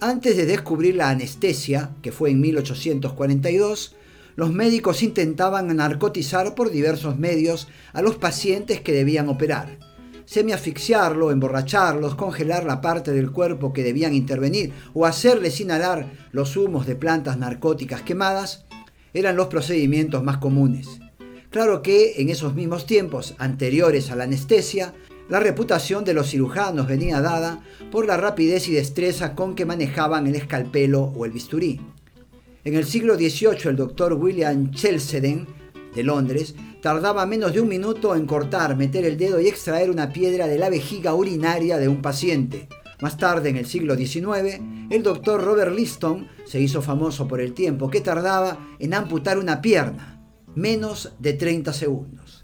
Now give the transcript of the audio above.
Antes de descubrir la anestesia, que fue en 1842, los médicos intentaban narcotizar por diversos medios a los pacientes que debían operar. Semiasfixiarlo, emborracharlos, congelar la parte del cuerpo que debían intervenir o hacerles inhalar los humos de plantas narcóticas quemadas eran los procedimientos más comunes. Claro que en esos mismos tiempos anteriores a la anestesia, la reputación de los cirujanos venía dada por la rapidez y destreza con que manejaban el escalpelo o el bisturí. En el siglo XVIII el doctor William Chelseden de Londres tardaba menos de un minuto en cortar, meter el dedo y extraer una piedra de la vejiga urinaria de un paciente. Más tarde, en el siglo XIX, el doctor Robert Liston se hizo famoso por el tiempo que tardaba en amputar una pierna, menos de 30 segundos.